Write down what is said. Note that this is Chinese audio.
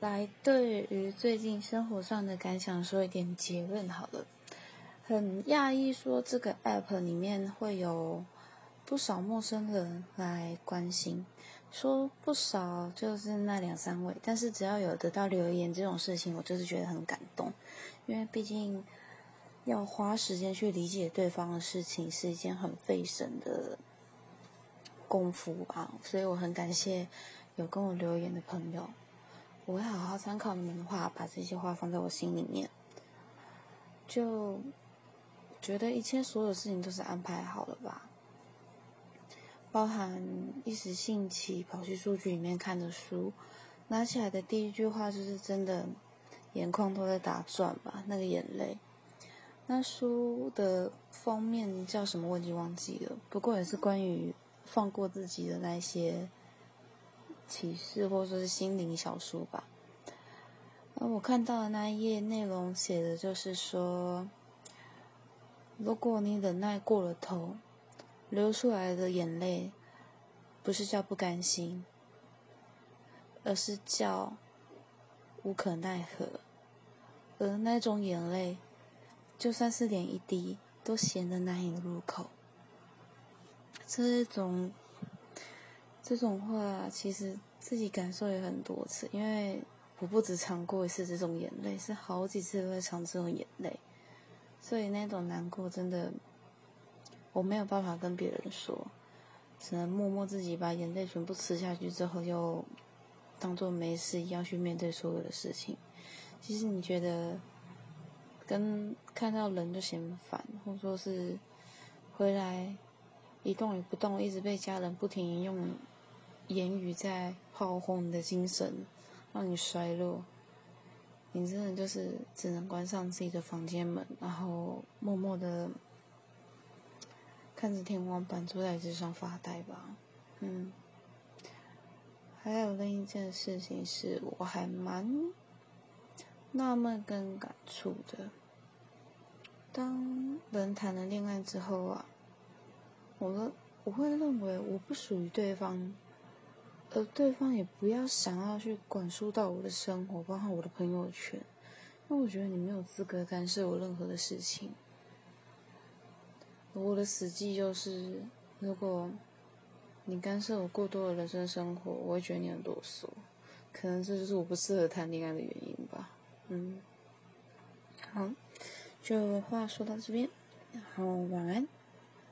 来对于最近生活上的感想说一点结论好了。很讶异，说这个 app 里面会有不少陌生人来关心，说不少就是那两三位，但是只要有得到留言这种事情，我就是觉得很感动，因为毕竟要花时间去理解对方的事情是一件很费神的功夫吧，所以我很感谢有跟我留言的朋友。我会好好参考你们的话，把这些话放在我心里面。就觉得一切所有事情都是安排好了吧，包含一时兴起跑去书局里面看的书，拿起来的第一句话就是真的，眼眶都在打转吧，那个眼泪。那书的封面叫什么？我已经忘记了，不过也是关于放过自己的那些。启示或者说是心灵小书吧。那我看到的那一页内容写的就是说，如果你忍耐过了头，流出来的眼泪，不是叫不甘心，而是叫无可奈何。而那种眼泪，就算是连一滴，都咸得难以入口。这种。这种话其实自己感受也很多次，因为我不止尝过一次这种眼泪，是好几次都在尝这种眼泪，所以那种难过真的我没有办法跟别人说，只能默默自己把眼泪全部吃下去之后，又当做没事一样去面对所有的事情。其实你觉得跟看到人就嫌烦，或者说是回来一动也不动，一直被家人不停用。言语在炮轰你的精神，让你衰落。你真的就是只能关上自己的房间门，然后默默的看着天花板，坐在椅子上发呆吧。嗯。还有另一件事情是，我还蛮纳闷跟感触的。当人谈了恋爱之后啊，我我会认为我不属于对方。而对方也不要想要去管束到我的生活，包括我的朋友圈，因为我觉得你没有资格干涉我任何的事情。我的死记就是，如果你干涉我过多的人生生活，我会觉得你很啰嗦。可能这就是我不适合谈恋爱的原因吧。嗯，好，就话说到这边，然后晚安。